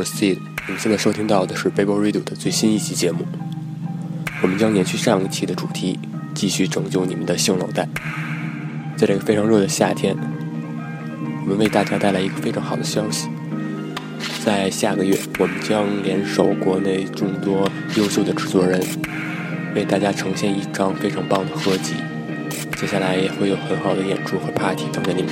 Hey，我是 Seed，你们现在收听到的是 Babel Radio 的最新一期节目。我们将延续上一期的主题，继续拯救你们的性冷淡。在这个非常热的夏天，我们为大家带来一个非常好的消息。在下个月，我们将联手国内众多优秀的制作人，为大家呈现一张非常棒的合集。接下来也会有很好的演出和 party 等着你们。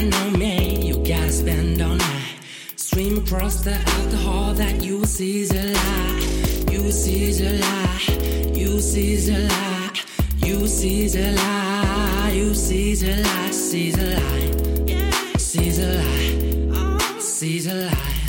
and me, You gotta spend all night. Stream across the alcohol that you see's a lie. You see's a lie. You see's a lie. You see's a lie. You see's a lie. See's a lie. See's a lie. See's a lie.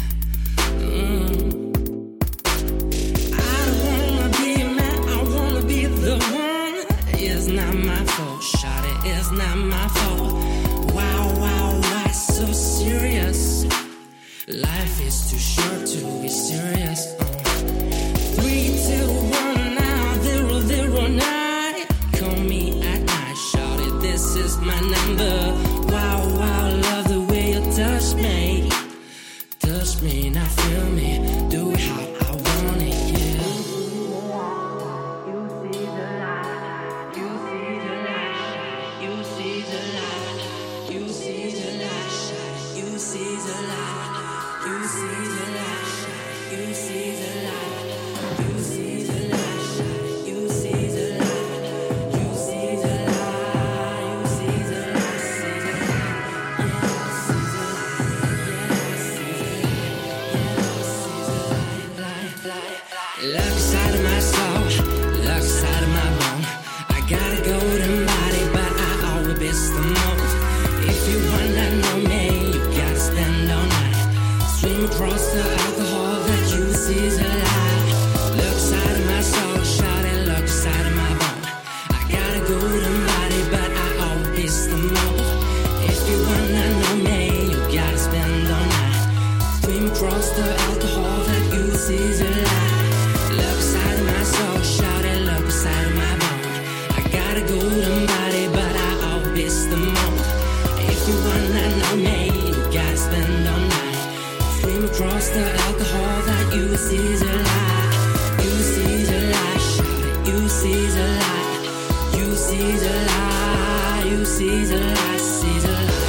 see the light. You see the light. You see the light. See the light.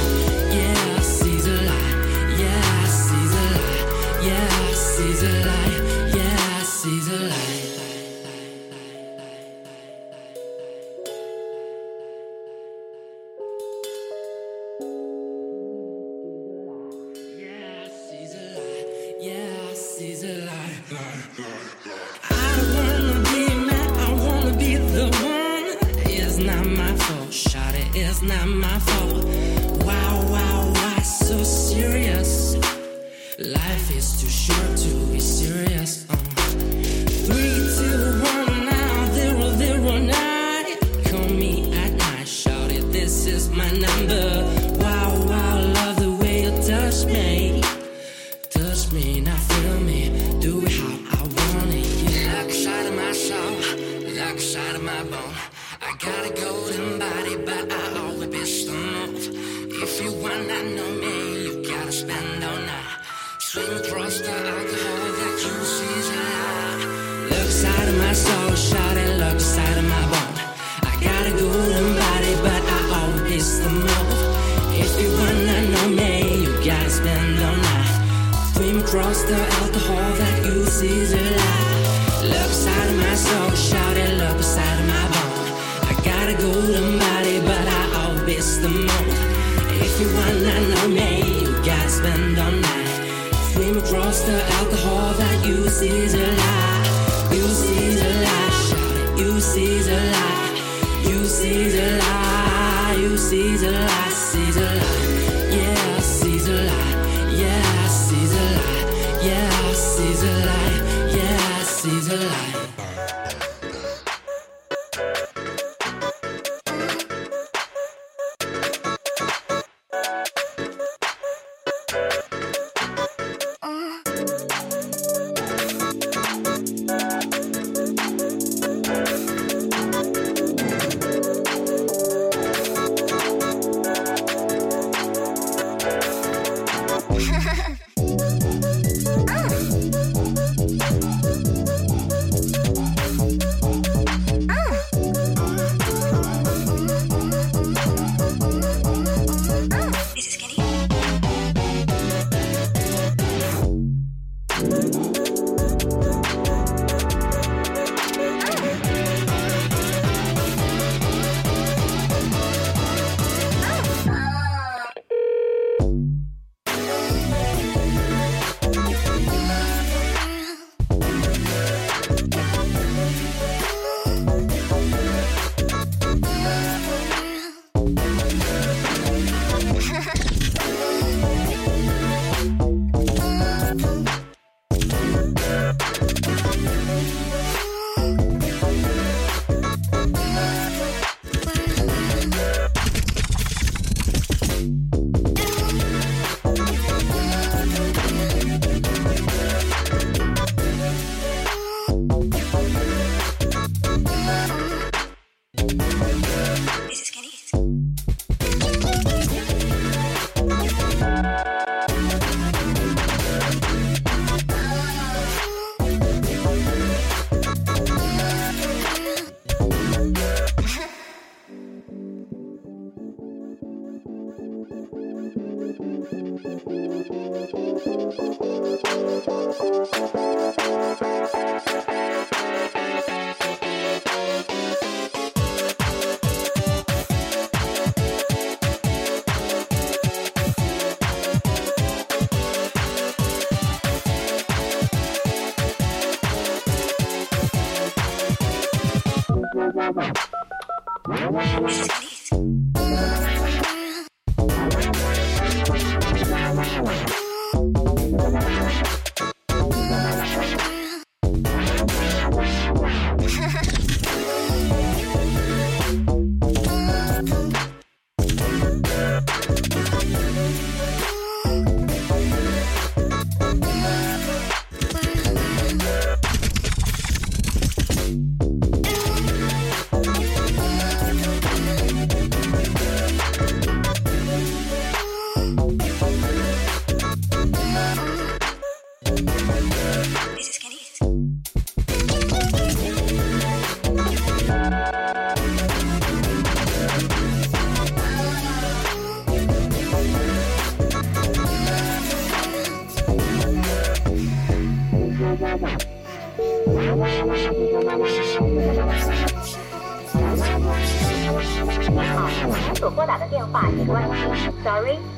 Sorry,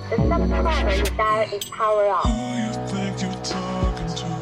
the subscriber you dial is power off. Who you think you're talking to?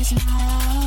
is mine.